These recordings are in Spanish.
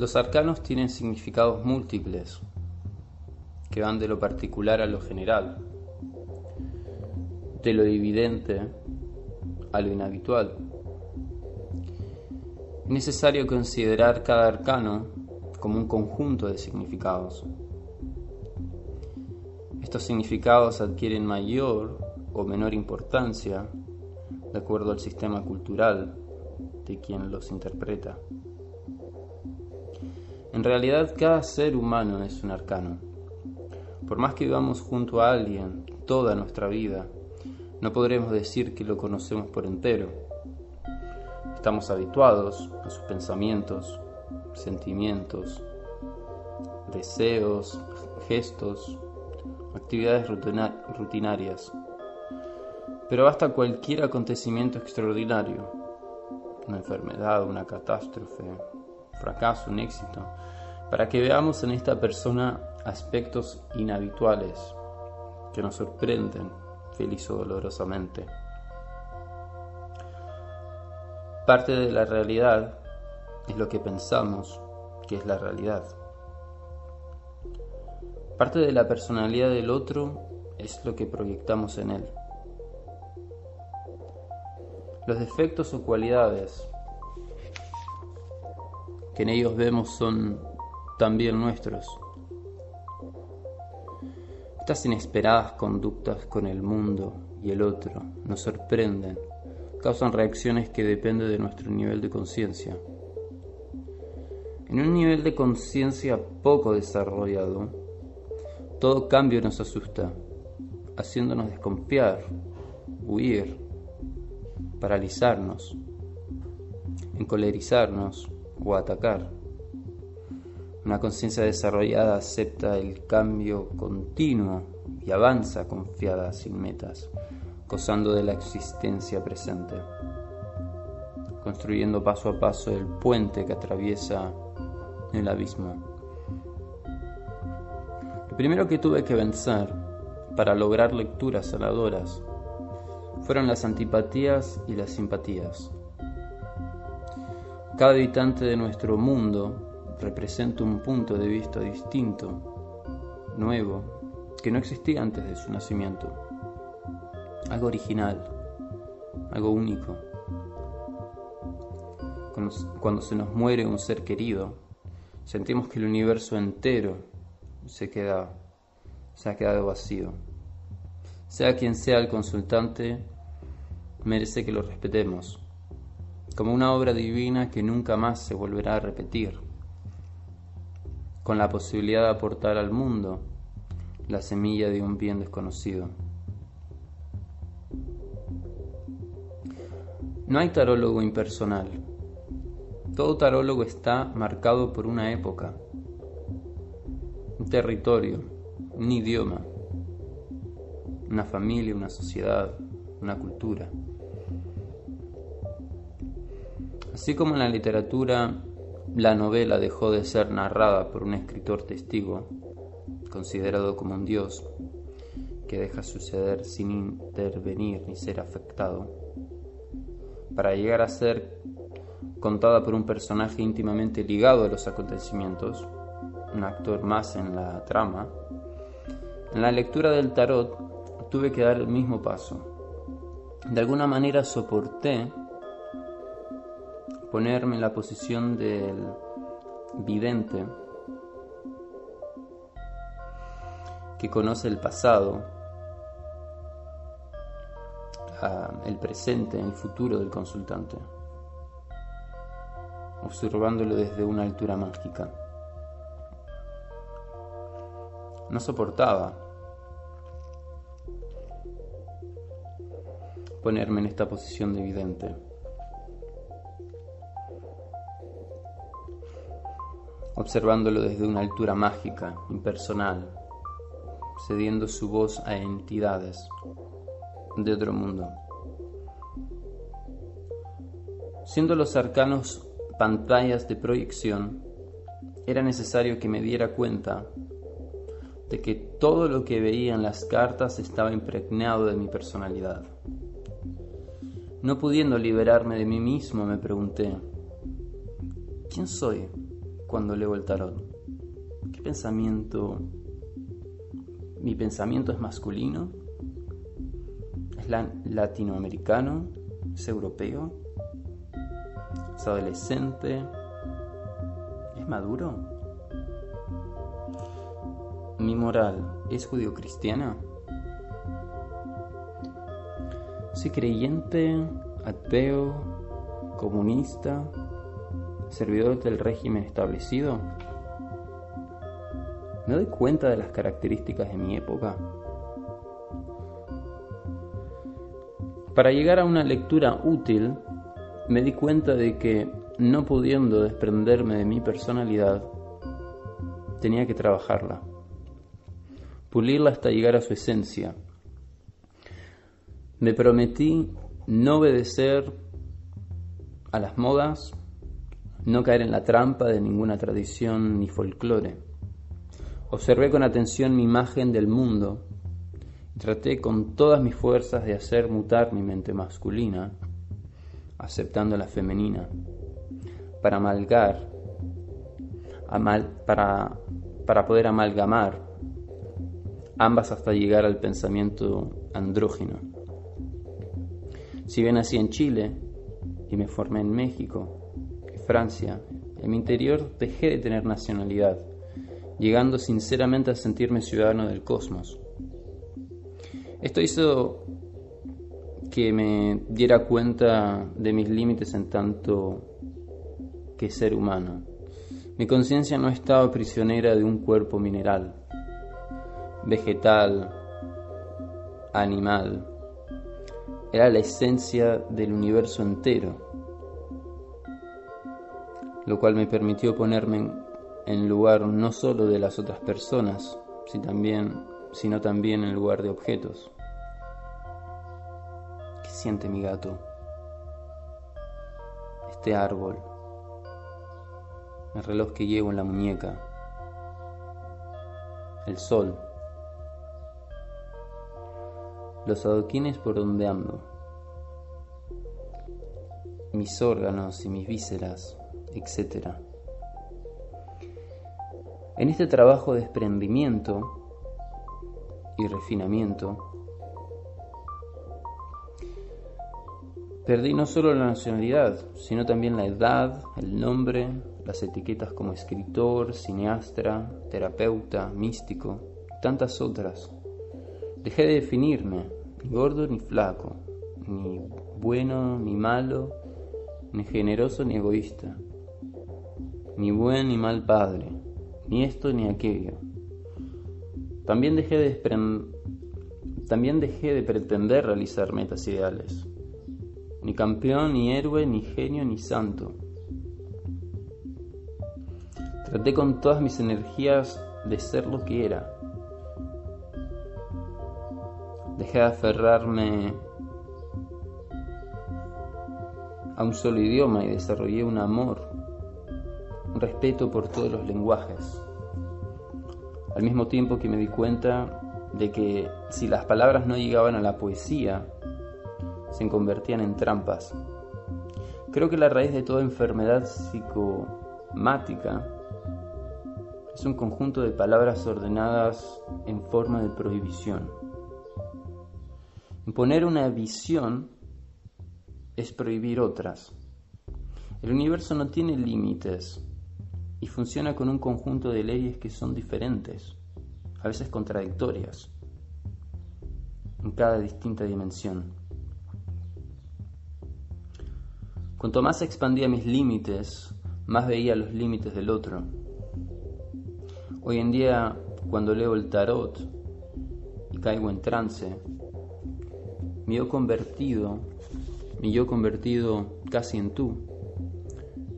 Los arcanos tienen significados múltiples que van de lo particular a lo general, de lo evidente a lo inhabitual. Es necesario considerar cada arcano como un conjunto de significados. Estos significados adquieren mayor o menor importancia de acuerdo al sistema cultural de quien los interpreta. En realidad cada ser humano es un arcano. Por más que vivamos junto a alguien toda nuestra vida, no podremos decir que lo conocemos por entero. Estamos habituados a sus pensamientos, sentimientos, deseos, gestos, actividades rutinarias. Pero basta cualquier acontecimiento extraordinario, una enfermedad, una catástrofe, fracaso, un éxito, para que veamos en esta persona aspectos inhabituales que nos sorprenden feliz o dolorosamente. Parte de la realidad es lo que pensamos que es la realidad. Parte de la personalidad del otro es lo que proyectamos en él. Los defectos o cualidades que en ellos vemos son también nuestros. Estas inesperadas conductas con el mundo y el otro nos sorprenden, causan reacciones que dependen de nuestro nivel de conciencia. En un nivel de conciencia poco desarrollado, todo cambio nos asusta, haciéndonos desconfiar, huir, paralizarnos, encolerizarnos, o atacar. Una conciencia desarrollada acepta el cambio continuo y avanza confiada sin metas, gozando de la existencia presente, construyendo paso a paso el puente que atraviesa el abismo. Lo primero que tuve que vencer para lograr lecturas sanadoras fueron las antipatías y las simpatías. Cada habitante de nuestro mundo representa un punto de vista distinto, nuevo, que no existía antes de su nacimiento. Algo original, algo único. Cuando, se nos muere un ser querido, sentimos que el universo entero se queda se ha quedado vacío. Sea quien sea el consultante, merece que lo respetemos como una obra divina que nunca más se volverá a repetir, con la posibilidad de aportar al mundo la semilla de un bien desconocido. No hay tarólogo impersonal. Todo tarólogo está marcado por una época, un territorio, un idioma, una familia, una sociedad, una cultura. Así como en la literatura la novela dejó de ser narrada por un escritor testigo, considerado como un dios, que deja suceder sin intervenir ni ser afectado, para llegar a ser contada por un personaje íntimamente ligado a los acontecimientos, un actor más en la trama, en la lectura del tarot tuve que dar el mismo paso. De alguna manera soporté ponerme en la posición del vidente que conoce el pasado, el presente, el futuro del consultante, observándolo desde una altura mágica. No soportaba ponerme en esta posición de vidente. Observándolo desde una altura mágica, impersonal, cediendo su voz a entidades de otro mundo. Siendo los arcanos pantallas de proyección, era necesario que me diera cuenta de que todo lo que veía en las cartas estaba impregnado de mi personalidad. No pudiendo liberarme de mí mismo, me pregunté, ¿quién soy? Cuando leo el tarot? ¿Qué pensamiento? ¿Mi pensamiento es masculino? ¿Es latinoamericano? ¿Es europeo? ¿Es adolescente? ¿Es maduro? ¿Mi moral es judío-cristiana? ¿Soy creyente, ateo, comunista, servidor del régimen establecido? ¿Me doy cuenta de las características de mi época? Para llegar a una lectura útil, me di cuenta de que, no pudiendo desprenderme de mi personalidad, tenía que trabajarla, pulirla hasta llegar a su esencia. Me prometí no obedecer a las modas, no caer en la trampa de ninguna tradición ni folclore. Observé con atención mi imagen del mundo y traté con todas mis fuerzas de hacer mutar mi mente masculina, aceptando la femenina, para amalgar, para, para poder amalgamar ambas hasta llegar al pensamiento andrógino. Si bien nací en Chile y me formé en México, Francia, en mi interior dejé de tener nacionalidad, llegando sinceramente a sentirme ciudadano del cosmos. Esto hizo que me diera cuenta de mis límites en tanto que ser humano. Mi conciencia no estaba prisionera de un cuerpo mineral, vegetal, animal, era la esencia del universo entero, lo cual me permitió ponerme en lugar no solo de las otras personas, sino también en lugar de objetos. ¿Qué siente mi gato? Este árbol, el reloj que llevo en la muñeca, el sol. Los adoquines por donde ando, mis órganos y mis vísceras, etc. En este trabajo de desprendimiento y refinamiento, perdí no solo la nacionalidad, sino también la edad, el nombre, las etiquetas como escritor, cineasta, terapeuta, místico, tantas otras Dejé de definirme, ni gordo ni flaco, ni bueno ni malo, ni generoso ni egoísta, ni buen ni mal padre, ni esto ni aquello. También dejé de, también dejé de pretender realizar metas ideales, ni campeón, ni héroe, ni genio, ni santo. Traté con todas mis energías de ser lo que era Dejé de aferrarme a un solo idioma y desarrollé un amor, respeto por todos los lenguajes. Al mismo tiempo que me di cuenta de que si las palabras no llegaban a la poesía, se convertían en trampas. Creo que la raíz de toda enfermedad psicomática es un conjunto de palabras ordenadas en forma de prohibición. Imponer una visión es prohibir otras. El universo no tiene límites y funciona con un conjunto de leyes que son diferentes, a veces contradictorias, en cada distinta dimensión. Cuanto más expandía mis límites, más veía los límites del otro. Hoy en día, cuando leo el tarot y caigo en trance, mi yo convertido, mi yo convertido casi en tú.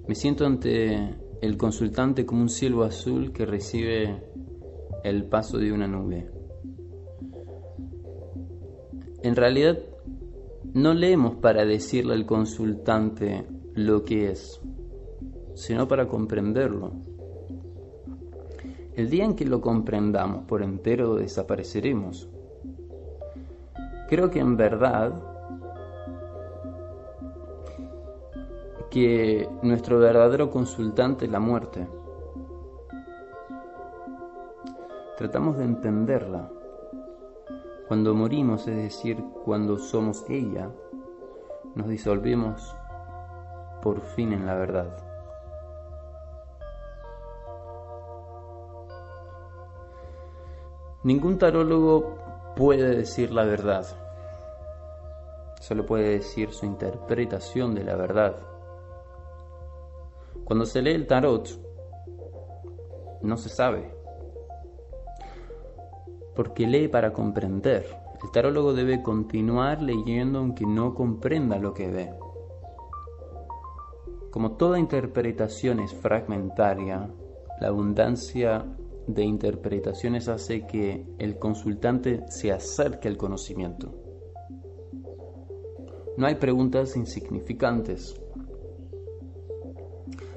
Me siento ante el consultante como un cielo azul que recibe el paso de una nube. En realidad, no leemos para decirle al consultante lo que es, sino para comprenderlo. El día en que lo comprendamos por entero desapareceremos. Creo que en verdad que nuestro verdadero consultante es la muerte. tratamos de entenderla. Cuando morimos, es decir, cuando somos ella, nos disolvemos por fin en la verdad. Ningún tarólogo puede decir la verdad, solo puede decir su interpretación de la verdad. Cuando se lee el tarot, no se sabe, porque lee para comprender. El tarólogo debe continuar leyendo aunque no comprenda lo que ve. Como toda interpretación es fragmentaria, la abundancia de interpretaciones hace que el consultante se acerque al conocimiento. No hay preguntas insignificantes.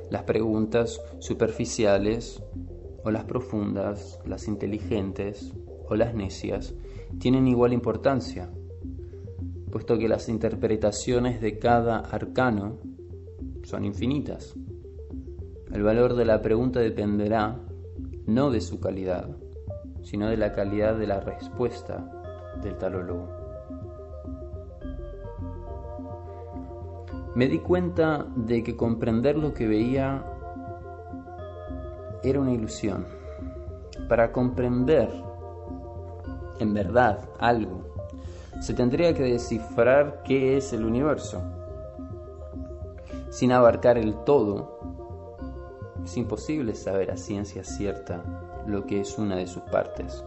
Las preguntas superficiales o las profundas, las inteligentes o las necias, tienen igual importancia, puesto que las interpretaciones de cada arcano son infinitas. El valor de la pregunta dependerá no de su calidad, sino de la calidad de la respuesta del tarólogo. Me di cuenta de que comprender lo que veía era una ilusión. Para comprender en verdad algo, se tendría que descifrar qué es el universo. Sin abarcar el todo, es imposible saber a ciencia cierta lo que es una de sus partes.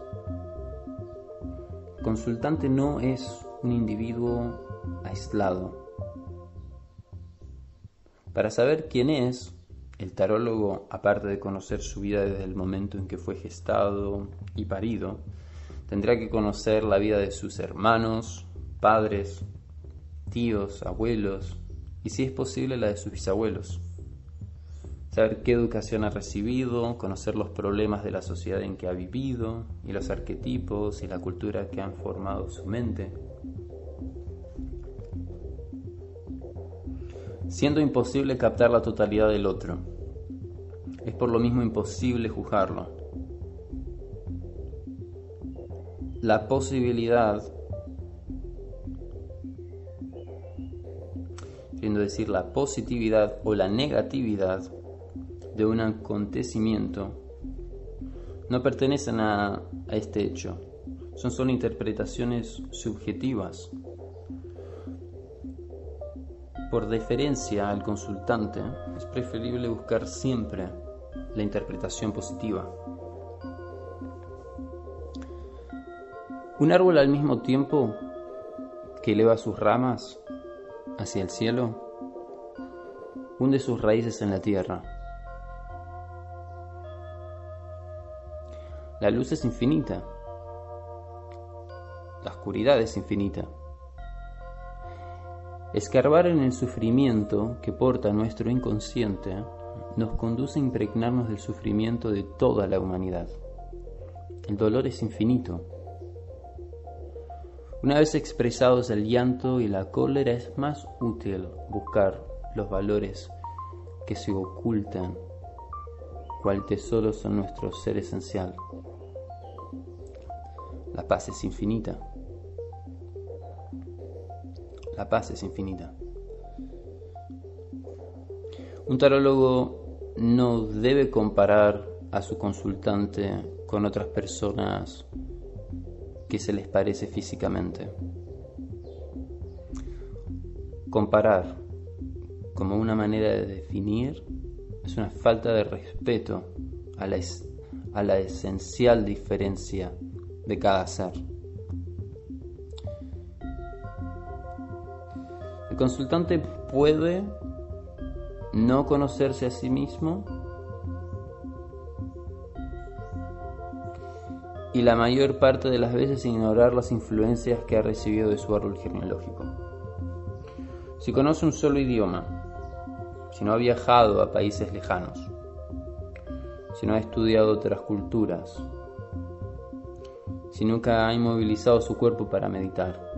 Consultante no es un individuo aislado. Para saber quién es, el tarólogo, aparte de conocer su vida desde el momento en que fue gestado y parido, tendrá que conocer la vida de sus hermanos, padres, tíos, abuelos y si es posible la de sus bisabuelos saber qué educación ha recibido, conocer los problemas de la sociedad en que ha vivido y los arquetipos y la cultura que han formado su mente. Siendo imposible captar la totalidad del otro, es por lo mismo imposible juzgarlo. La posibilidad, queriendo decir la positividad o la negatividad, de un acontecimiento no pertenecen a, este hecho, son solo interpretaciones subjetivas. Por deferencia al consultante, es preferible buscar siempre la interpretación positiva. Un árbol al mismo tiempo que eleva sus ramas hacia el cielo, hunde sus raíces en la tierra La luz es infinita. La oscuridad es infinita. Escarbar en el sufrimiento que porta nuestro inconsciente nos conduce a impregnarnos del sufrimiento de toda la humanidad. El dolor es infinito. Una vez expresados el llanto y la cólera es más útil buscar los valores que se ocultan, cual tesoro son nuestro ser esencial. La paz es infinita. La paz es infinita. Un tarólogo no debe comparar a su consultante con otras personas que se les parece físicamente. Comparar como una manera de definir es una falta de respeto a la, a la esencial diferencia de cada ser. Consultante puede no conocerse a sí mismo y la mayor parte de las veces ignorar las influencias que ha recibido de su árbol genealógico. Si conoce un solo idioma, si no ha viajado a países lejanos, si no ha estudiado otras culturas, si nunca ha inmovilizado su cuerpo para meditar,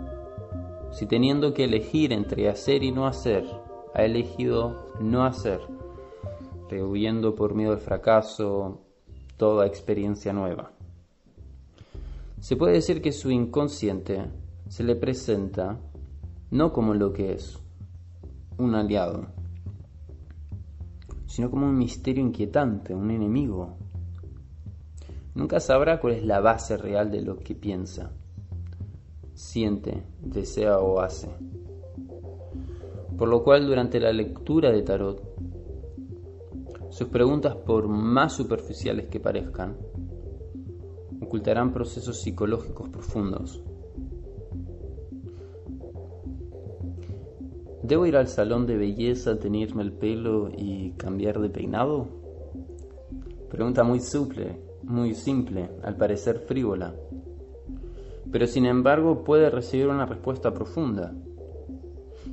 si teniendo que elegir entre hacer y no hacer, ha elegido no hacer, rehuyendo por miedo al fracaso toda experiencia nueva. Se puede decir que su inconsciente se le presenta no como lo que es, un aliado, sino como un misterio inquietante, un enemigo. Nunca sabrá cuál es la base real de lo que piensa, siente, desea o hace. Por lo cual durante la lectura de tarot, sus preguntas, por más superficiales que parezcan, ocultarán procesos psicológicos profundos ¿Debo ir al salón de belleza, tenerme el pelo y cambiar de peinado? Pregunta muy simple, muy simple, al parecer frívola. Pero sin embargo puede recibir una respuesta profunda.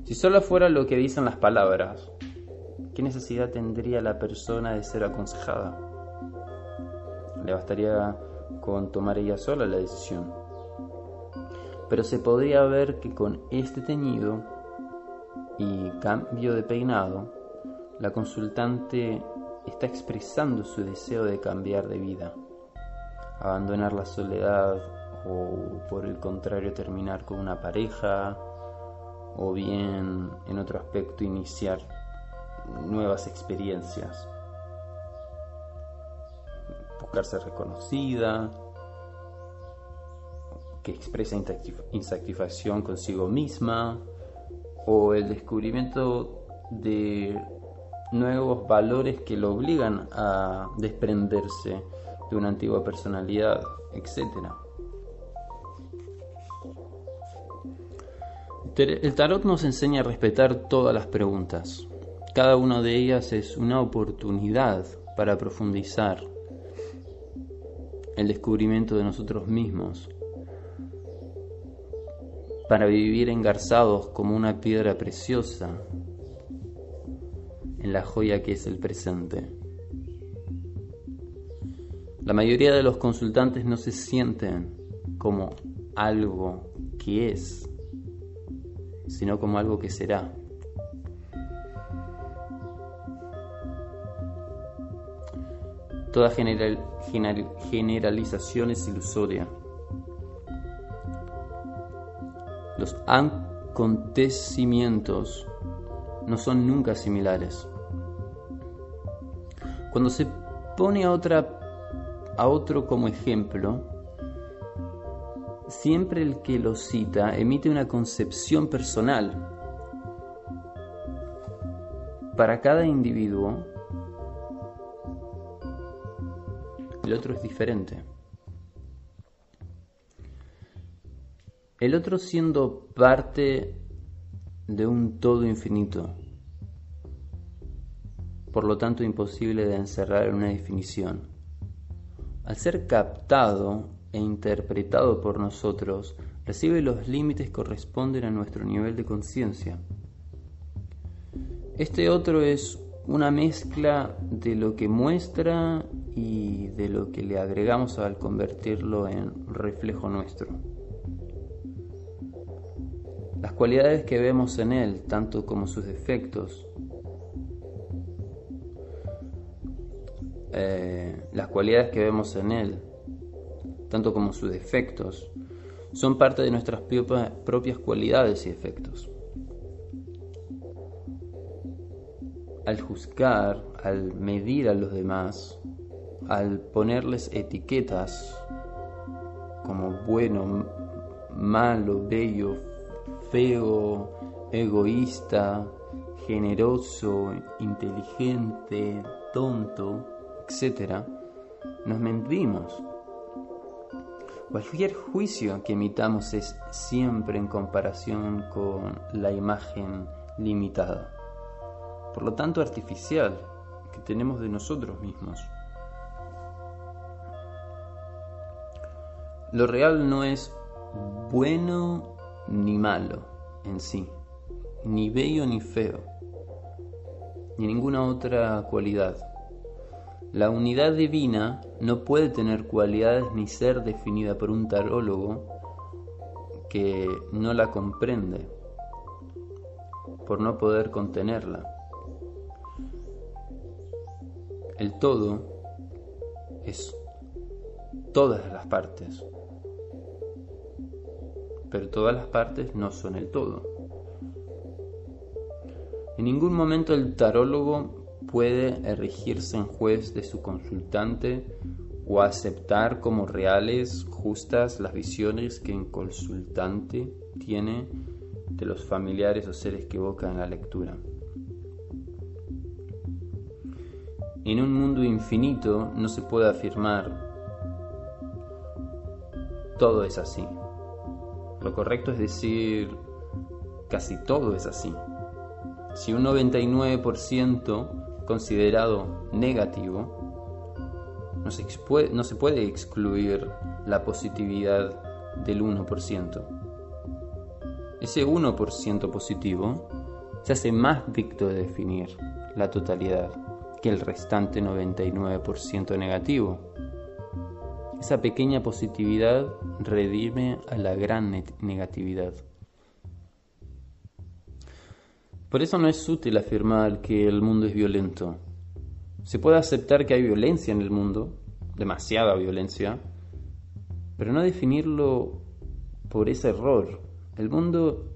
Si solo fuera lo que dicen las palabras, ¿qué necesidad tendría la persona de ser aconsejada? Le bastaría con tomar ella sola la decisión. Pero se podría ver que con este teñido y cambio de peinado, la consultante está expresando su deseo de cambiar de vida, abandonar la soledad o por el contrario terminar con una pareja o bien en otro aspecto iniciar nuevas experiencias, buscarse reconocida, que expresa insatisfacción consigo misma, o el descubrimiento de nuevos valores que lo obligan a desprenderse de una antigua personalidad, etc. El tarot nos enseña a respetar todas las preguntas. Cada una de ellas es una oportunidad para profundizar el descubrimiento de nosotros mismos para vivir engarzados como una piedra preciosa en la joya que es el presente. La mayoría de los consultantes no se sienten como algo que es, sino como algo que será. Toda generalización es ilusoria. Los acontecimientos no son nunca similares. Cuando se pone a, otra, a otro como ejemplo, siempre el que lo cita emite una concepción personal. Para cada individuo, el otro es diferente. el otro siendo parte de un todo infinito, por lo tanto imposible de encerrar en una definición. Al ser captado e interpretado por nosotros, recibe los límites corresponden a nuestro nivel de conciencia. Este otro es una mezcla de lo que muestra y de lo que le agregamos al convertirlo en reflejo nuestro. Las cualidades que vemos en Él, tanto como sus defectos, eh, las cualidades que vemos en Él, tanto como sus defectos, son parte de nuestras propias cualidades y defectos. Al juzgar, al medir a los demás, al ponerles etiquetas como bueno, malo, bello, feo, egoísta, generoso, inteligente, tonto, etc., nos mentimos. Cualquier juicio que emitamos es siempre en comparación con la imagen limitada, por lo tanto artificial, que tenemos de nosotros mismos. Lo real no es bueno ni malo en sí, ni bello ni feo, ni ninguna otra cualidad. La unidad divina no puede tener cualidades ni ser definida por un tarólogo que no la comprende, por no poder contenerla. El todo es todas las partes pero todas las partes no son el todo. En ningún momento el tarólogo puede erigirse en juez de su consultante o aceptar como reales, justas las visiones que el consultante tiene de los familiares o seres que evoca en la lectura. En un mundo infinito no se puede afirmar todo es así. Lo correcto es decir casi todo es así. Si un 99% considerado negativo, no se, puede excluir la positividad del 1%. Ese 1% positivo se hace más dicto de definir la totalidad que el restante 99% negativo. Esa pequeña positividad redime a la gran negatividad. Por eso no es útil afirmar que el mundo es violento. Se puede aceptar que hay violencia en el mundo, demasiada violencia, pero no definirlo por ese error. El mundo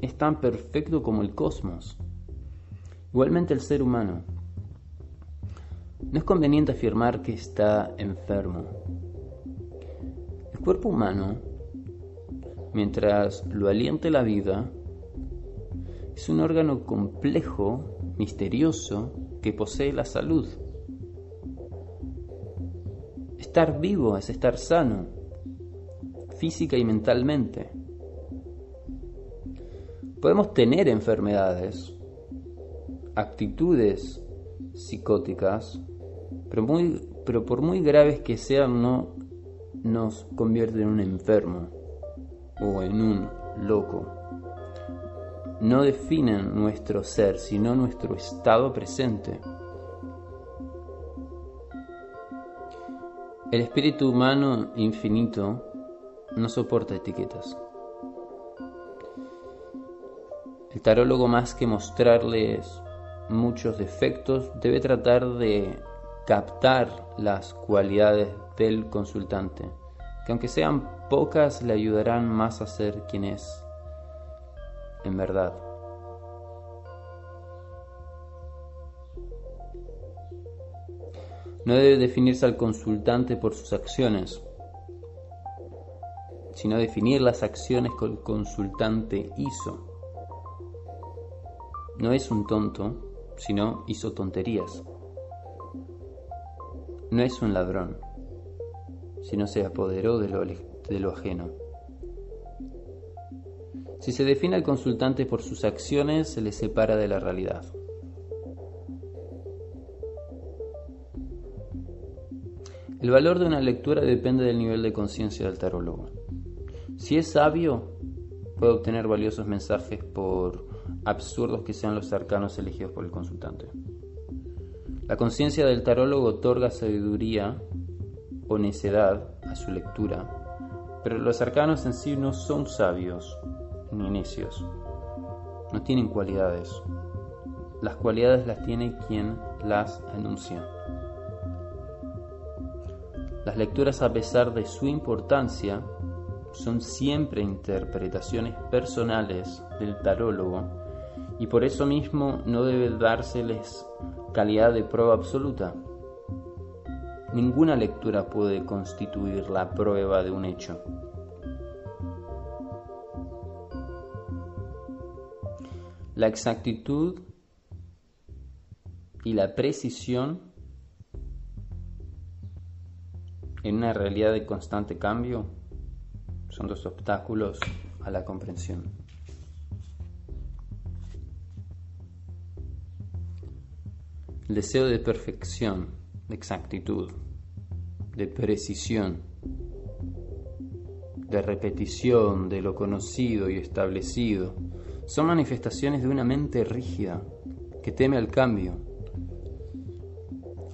es tan perfecto como el cosmos. Igualmente el ser humano. No es conveniente afirmar que está enfermo. El cuerpo humano, mientras lo aliente la vida, es un órgano complejo, misterioso, que posee la salud. Estar vivo es estar sano, física y mentalmente. Podemos tener enfermedades, actitudes psicóticas, pero, por muy graves que sean, no nos convierte en un enfermo o en un loco no definen nuestro ser, sino nuestro estado presente. El espíritu humano infinito no soporta etiquetas. El tarólogo más que mostrarles muchos defectos debe tratar de captar las cualidades del consultante, que aunque sean pocas le ayudarán más a ser quien es en verdad. No debe definirse al consultante por sus acciones, sino definir las acciones que el consultante hizo. No es un tonto, sino hizo tonterías. No es un ladrón, sino se apoderó de lo, de lo ajeno. Si se define al consultante por sus acciones, se le separa de la realidad. El valor de una lectura depende del nivel de conciencia del tarólogo. Si es sabio, puede obtener valiosos mensajes por absurdos que sean los arcanos elegidos por el consultante. La conciencia del tarólogo otorga sabiduría o necedad a su lectura, pero los arcanos en sí no son sabios, ni necios. No tienen cualidades. Las cualidades las tiene quien las anuncia. Las lecturas, a pesar de su importancia, son siempre interpretaciones personales del tarólogo y por eso mismo no debe dárseles calidad de prueba absoluta. Ninguna lectura puede constituir la prueba de un hecho. La exactitud y la precisión en una realidad de constante cambio son dos obstáculos a la comprensión. El deseo de perfección, de exactitud, de precisión, de repetición de lo conocido y establecido, son manifestaciones de una mente rígida que teme al cambio,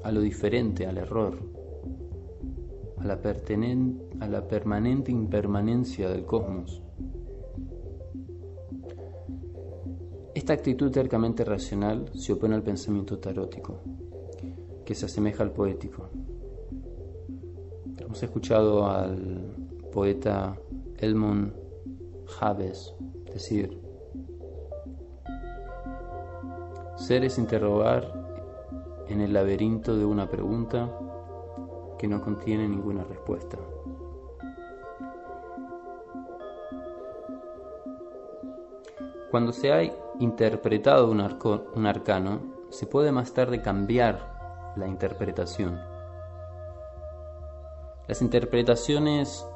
a lo diferente, al error, a la, permanente impermanencia del cosmos. Esta actitud tercamente racional se opone al pensamiento tarótico, que se asemeja al poético. Hemos escuchado al poeta Elmon Javes, es decir, ser es interrogar en el laberinto de una pregunta que no contiene ninguna respuesta. Cuando se ha interpretado un, un arcano, se puede más tarde cambiar la interpretación. Las interpretaciones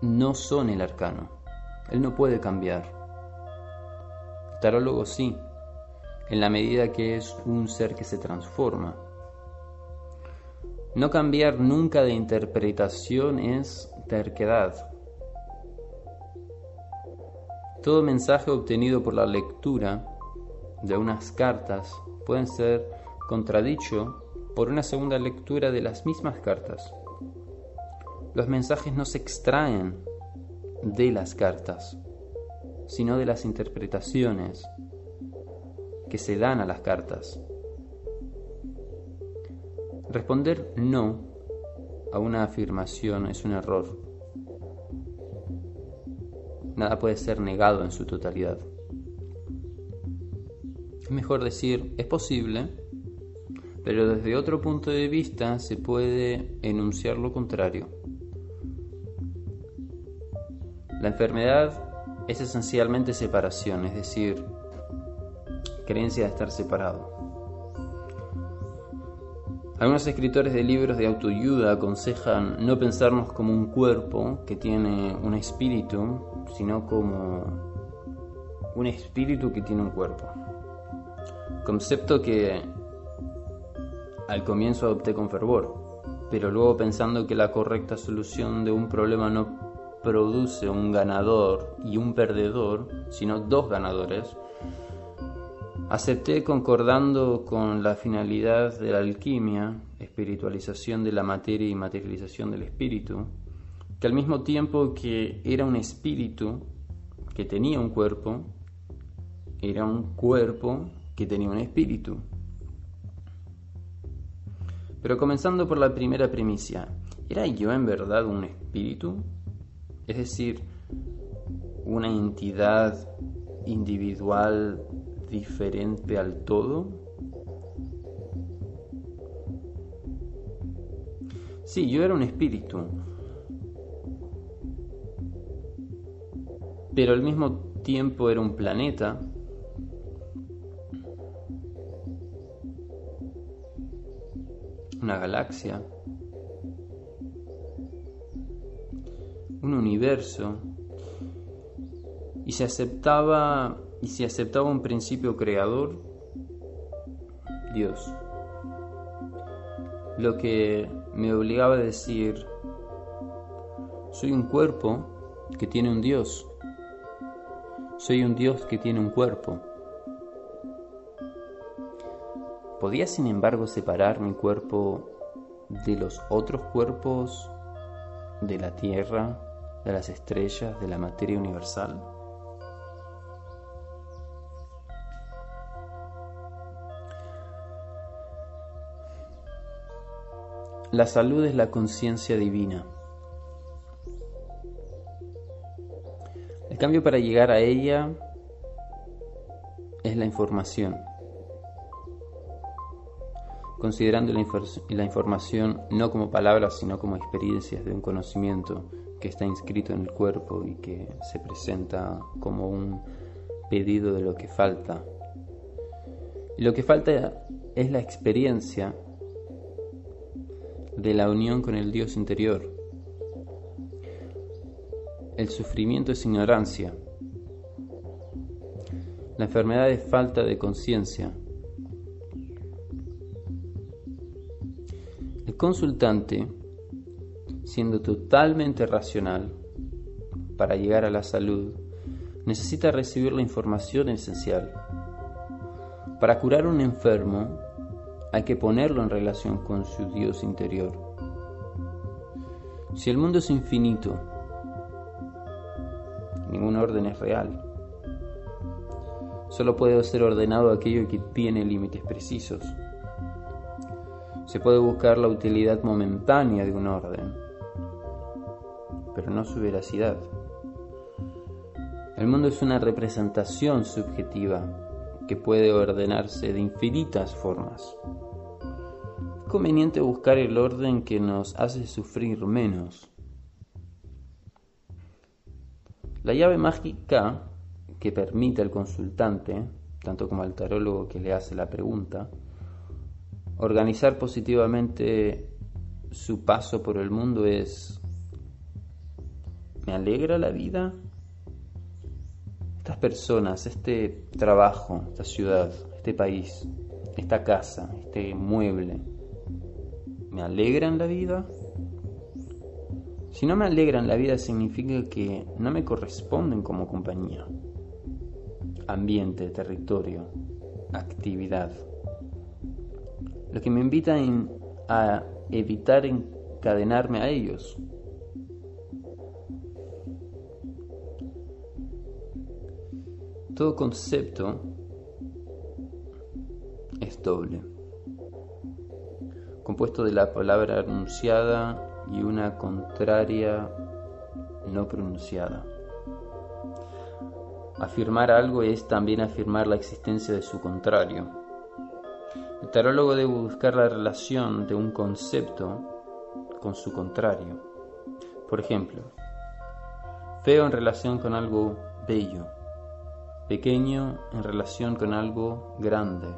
no son el arcano. Él no puede cambiar. El tarólogo sí, en la medida que es un ser que se transforma. No cambiar nunca de interpretación es terquedad. Todo mensaje obtenido por la lectura de unas cartas puede ser contradicho por una segunda lectura de las mismas cartas. Los mensajes no se extraen de las cartas, sino de las interpretaciones que se dan a las cartas. Responder no a una afirmación es un error. Nada puede ser negado en su totalidad. Es mejor decir, es posible, pero desde otro punto de vista se puede enunciar lo contrario. La enfermedad es esencialmente separación, es decir, creencia de estar separado. Algunos escritores de libros de autoayuda aconsejan no pensarnos como un cuerpo que tiene un espíritu, sino como un espíritu que tiene un cuerpo. Concepto que al comienzo adopté con fervor, pero luego pensando que la correcta solución de un problema no produce un ganador y un perdedor, sino dos ganadores, acepté concordando con la finalidad de la alquimia, espiritualización de la materia y materialización del espíritu, que al mismo tiempo que era un espíritu que tenía un cuerpo, era un cuerpo que tenía un espíritu. Pero comenzando por la primera primicia, ¿era yo en verdad un espíritu? Es decir, una entidad individual diferente al todo? Sí, yo era un espíritu, pero al mismo tiempo era un planeta. Una galaxia, un universo, y se aceptaba y se aceptaba un principio creador, Dios. Lo que me obligaba a decir, soy un cuerpo que tiene un Dios. Soy un Dios que tiene un cuerpo. ¿Podía sin embargo separar mi cuerpo de los otros cuerpos de la Tierra, de las estrellas, de la materia universal? La salud es la conciencia divina. El cambio para llegar a ella es la información considerando la, información no como palabras, sino como experiencias de un conocimiento que está inscrito en el cuerpo y que se presenta como un pedido de lo que falta. Y lo que falta es la experiencia de la unión con el Dios interior. El sufrimiento es ignorancia. La enfermedad es falta de conciencia. consultante, siendo totalmente racional, para llegar a la salud, necesita recibir la información esencial. Para curar un enfermo, hay que ponerlo en relación con su Dios interior. Si el mundo es infinito, ningún orden es real. Solo puede ser ordenado aquello que tiene límites precisos. Se puede buscar la utilidad momentánea de un orden, pero no su veracidad. El mundo es una representación subjetiva que puede ordenarse de infinitas formas. Es conveniente buscar el orden que nos hace sufrir menos. La llave mágica que permite al consultante, tanto como al tarólogo que le hace la pregunta, organizar positivamente su paso por el mundo es, ¿me alegra la vida? Personas, este trabajo, esta ciudad, este país, esta casa, este mueble, ¿me alegran la vida? Si no me alegran la vida significa que no me corresponden como compañía. Ambiente, territorio, actividad. Lo que me invita a evitar encadenarme a ellos. Todo concepto es doble, compuesto de la palabra anunciada y una contraria no pronunciada. Afirmar algo es también afirmar la existencia de su contrario. El tarólogo debe buscar la relación de un concepto con su contrario. Por ejemplo, feo en relación con algo bello, pequeño en relación con algo grande,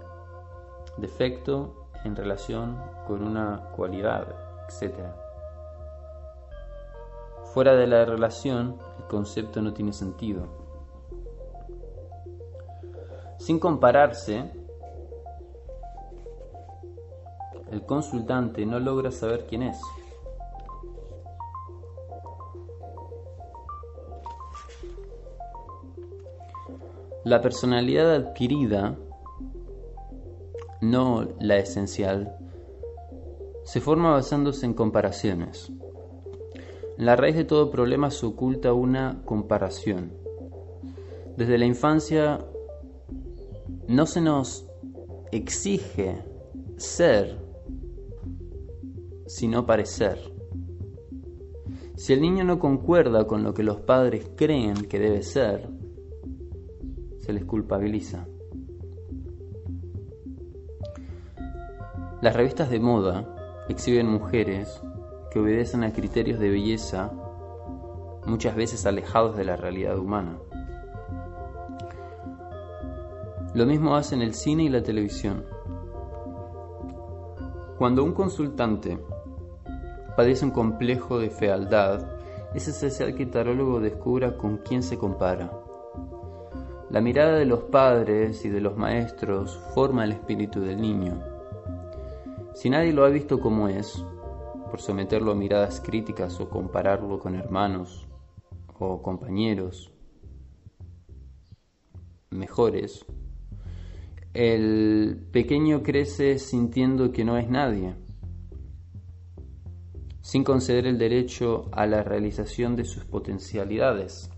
defecto en relación con una cualidad, etc. Fuera de la relación, el concepto no tiene sentido. Sin compararse, el consultante no logra saber quién es. La personalidad adquirida, no la esencial, se forma basándose en comparaciones. En la raíz de todo problema se oculta una comparación. Desde la infancia no se nos exige ser, sino parecer. Si el niño no concuerda con lo que los padres creen que debe ser, se les culpabiliza. Las revistas de moda exhiben mujeres que obedecen a criterios de belleza muchas veces alejados de la realidad humana. Lo mismo hacen el cine y la televisión. Cuando un consultante padece un complejo de fealdad, es esencial que el tarólogo descubra con quién se compara. La mirada de los padres y de los maestros forma el espíritu del niño. Si nadie lo ha visto como es, por someterlo a miradas críticas o compararlo con hermanos o compañeros mejores, el pequeño crece sintiendo que no es nadie, sin conceder el derecho a la realización de sus potencialidades.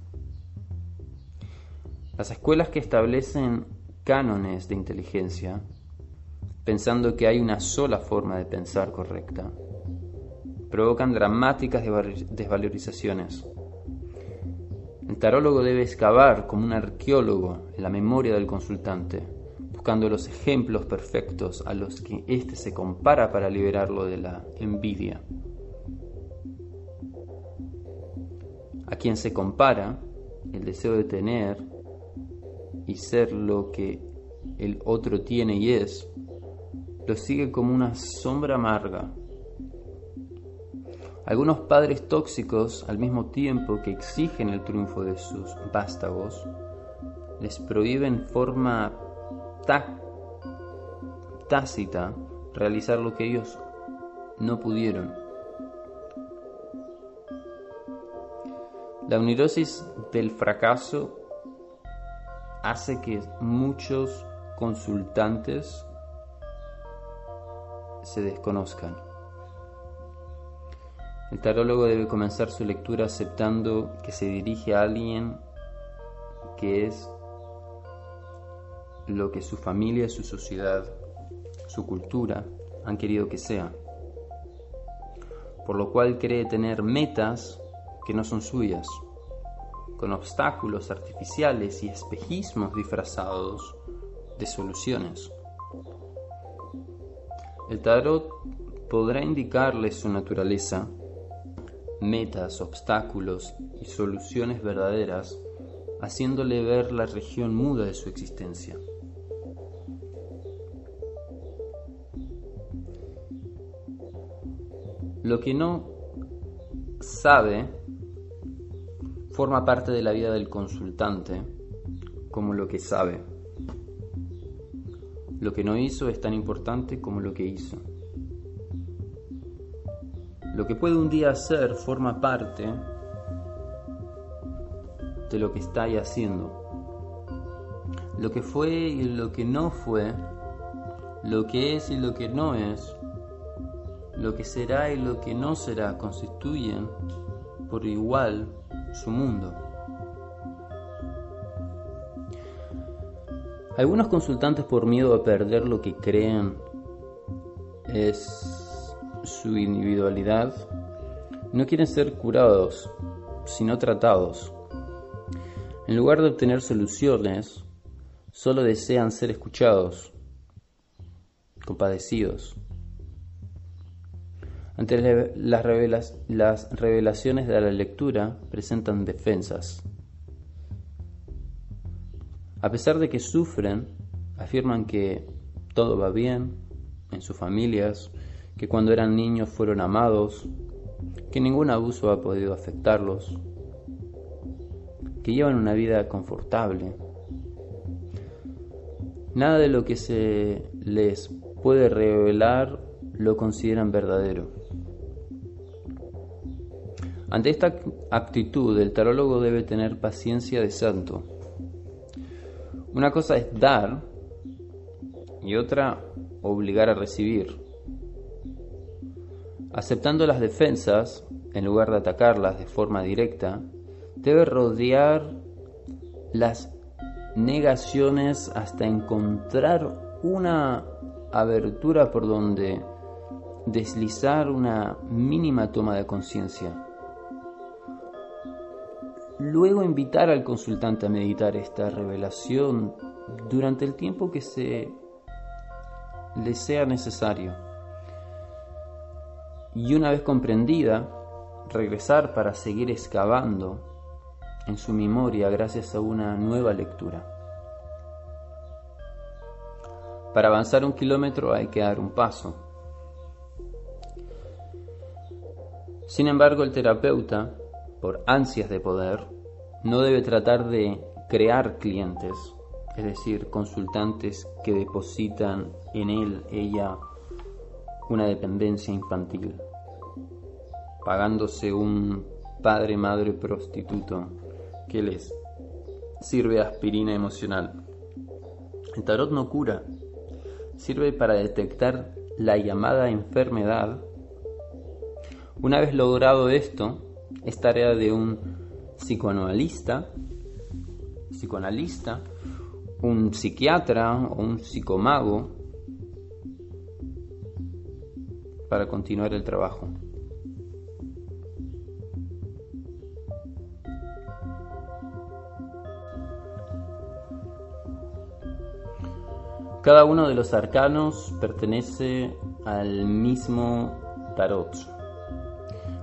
Las escuelas que establecen cánones de inteligencia, pensando que hay una sola forma de pensar correcta, provocan dramáticas desvalorizaciones. El tarólogo debe excavar como un arqueólogo en la memoria del consultante, buscando los ejemplos perfectos a los que éste se compara para liberarlo de la envidia. A quien se compara, el deseo de tener, y ser lo que el otro tiene y es, lo sigue como una sombra amarga. Algunos padres tóxicos, al mismo tiempo que exigen el triunfo de sus vástagos, les prohíben forma tácita realizar lo que ellos no pudieron. La neurosis del fracaso hace que muchos consultantes se desconozcan. El tarólogo debe comenzar su lectura aceptando que se dirige a alguien que es lo que su familia, su sociedad, su cultura han querido que sea. Por lo cual cree tener metas que no son suyas con obstáculos artificiales y espejismos disfrazados de soluciones. El tarot podrá indicarle su naturaleza, metas, obstáculos y soluciones verdaderas, haciéndole ver la región muda de su existencia. Lo que no sabe forma parte de la vida del consultante como lo que sabe. Lo que no hizo es tan importante como lo que hizo. Lo que puede un día hacer forma parte de lo que está ahí haciendo. Lo que fue y lo que no fue, lo que es y lo que no es, lo que será y lo que no será constituyen por igual su mundo. Algunos consultantes por miedo a perder lo que creen es su individualidad no quieren ser curados, sino tratados. En lugar de obtener soluciones, solo desean ser escuchados, compadecidos. Ante las, las revelaciones de la lectura presentan defensas. A pesar de que sufren, afirman que todo va bien en sus familias, que cuando eran niños fueron amados, que ningún abuso ha podido afectarlos, que llevan una vida confortable. Nada de lo que se les puede revelar lo consideran verdadero. Ante esta actitud, el tarólogo debe tener paciencia de santo. Una cosa es dar y otra obligar a recibir. Aceptando las defensas, en lugar de atacarlas de forma directa, debe rodear las negaciones hasta encontrar una abertura por donde deslizar una mínima toma de conciencia. Luego invitar al consultante a meditar esta revelación durante el tiempo que se le sea necesario. Y una vez comprendida, regresar para seguir excavando en su memoria gracias a una nueva lectura. Para avanzar un kilómetro hay que dar un paso. Sin embargo, el terapeuta por ansias de poder, no debe tratar de crear clientes, es decir, consultantes que depositan en él, ella, una dependencia infantil, pagándose un padre, madre prostituto que les sirve aspirina emocional. El tarot no cura, sirve para detectar la llamada enfermedad. Una vez logrado esto, es tarea de un psicoanalista, psicoanalista, un psiquiatra o un psicomago para continuar el trabajo. Cada uno de los arcanos pertenece al mismo tarot.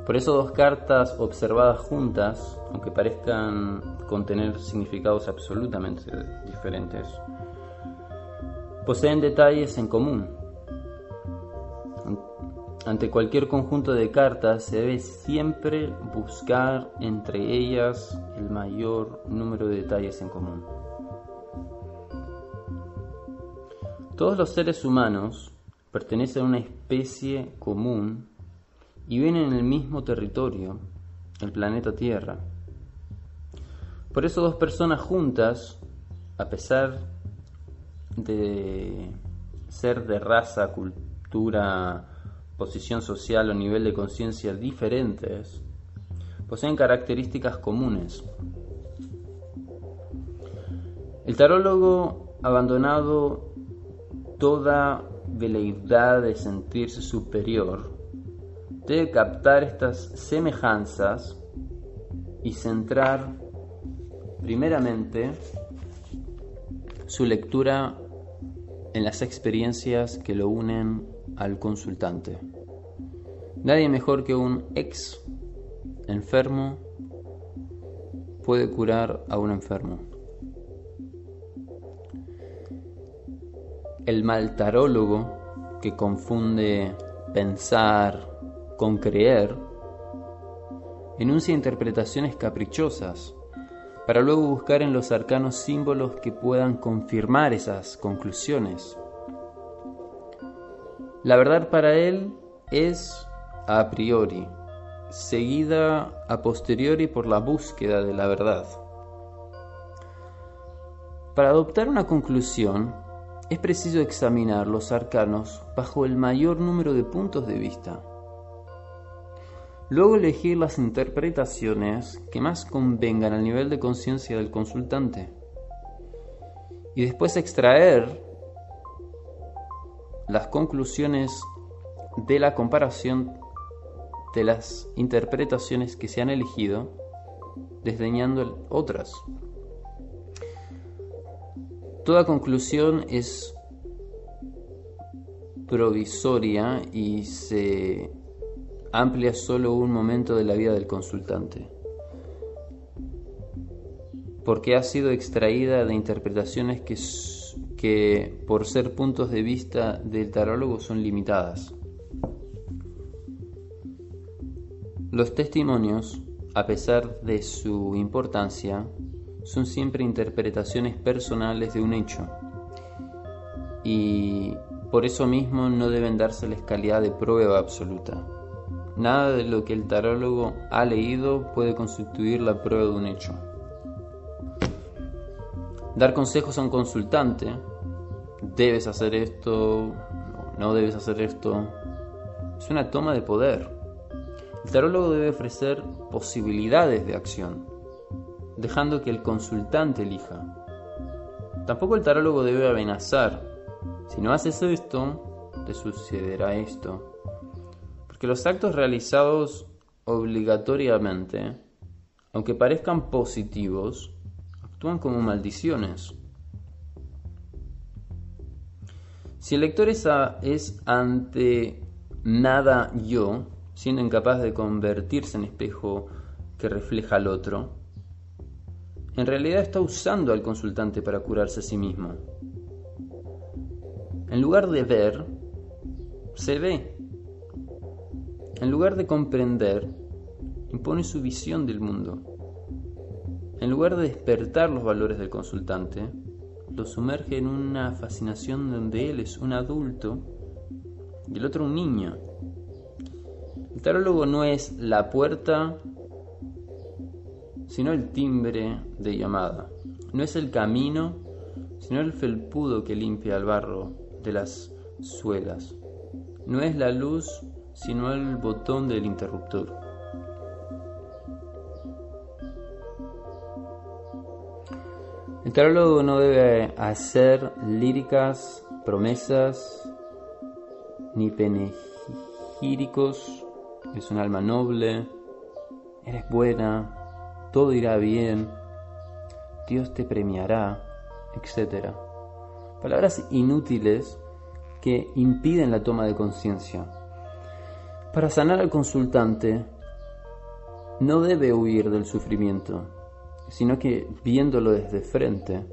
Por eso dos cartas observadas juntas, aunque parezcan contener significados absolutamente diferentes, poseen detalles en común. Ante cualquier conjunto de cartas se debe siempre buscar entre ellas el mayor número de detalles en común. Todos los seres humanos pertenecen a una especie común y viven en el mismo territorio, el planeta Tierra. Por eso dos personas juntas, a pesar de ser de raza, cultura, posición social o nivel de conciencia diferentes, poseen características comunes. El tarólogo abandonado toda veleidad de sentirse superior debe captar estas semejanzas y centrar Primeramente, su lectura en las experiencias que lo unen al consultante. Nadie mejor que un ex enfermo puede curar a un enfermo. El maltarólogo que confunde pensar con creer enuncia interpretaciones caprichosas para luego buscar en los arcanos símbolos que puedan confirmar esas conclusiones. La verdad para él es a priori, seguida a posteriori por la búsqueda de la verdad. Para adoptar una conclusión, es preciso examinar los arcanos bajo el mayor número de puntos de vista. Luego elegir las interpretaciones que más convengan al nivel de conciencia del consultante. Y después extraer las conclusiones de la comparación de las interpretaciones que se han elegido, desdeñando otras. Toda conclusión es provisoria y se amplia solo un momento de la vida del consultante, porque ha sido extraída de interpretaciones que, que por ser puntos de vista del tarólogo son limitadas. Los testimonios, a pesar de su importancia, son siempre interpretaciones personales de un hecho y por eso mismo no deben darse la calidad de prueba absoluta. Nada de lo que el tarólogo ha leído puede constituir la prueba de un hecho. Dar consejos a un consultante, debes hacer esto, no debes hacer esto, es una toma de poder. El tarólogo debe ofrecer posibilidades de acción, dejando que el consultante elija. Tampoco el tarólogo debe amenazar. Si no haces esto, te sucederá esto que los actos realizados obligatoriamente, aunque parezcan positivos, actúan como maldiciones. Si el lector es, ante nada yo, siendo incapaz de convertirse en espejo que refleja al otro, en realidad está usando al consultante para curarse a sí mismo. En lugar de ver, se ve. En lugar de comprender, impone su visión del mundo. En lugar de despertar los valores del consultante, lo sumerge en una fascinación donde él es un adulto y el otro un niño. El tarólogo no es la puerta, sino el timbre de llamada. No es el camino, sino el felpudo que limpia el barro de las suelas. No es la luz, sino el botón del interruptor. El tarólogo no debe hacer líricas, promesas, ni penegíricos. Es un alma noble, eres buena, todo irá bien, Dios te premiará, etc. Palabras inútiles que impiden la toma de conciencia. Para sanar al consultante, no debe huir del sufrimiento, sino que viéndolo desde frente,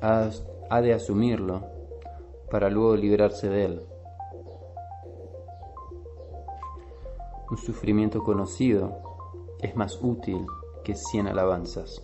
ha, de asumirlo para luego librarse de él. Un sufrimiento conocido es más útil que cien alabanzas.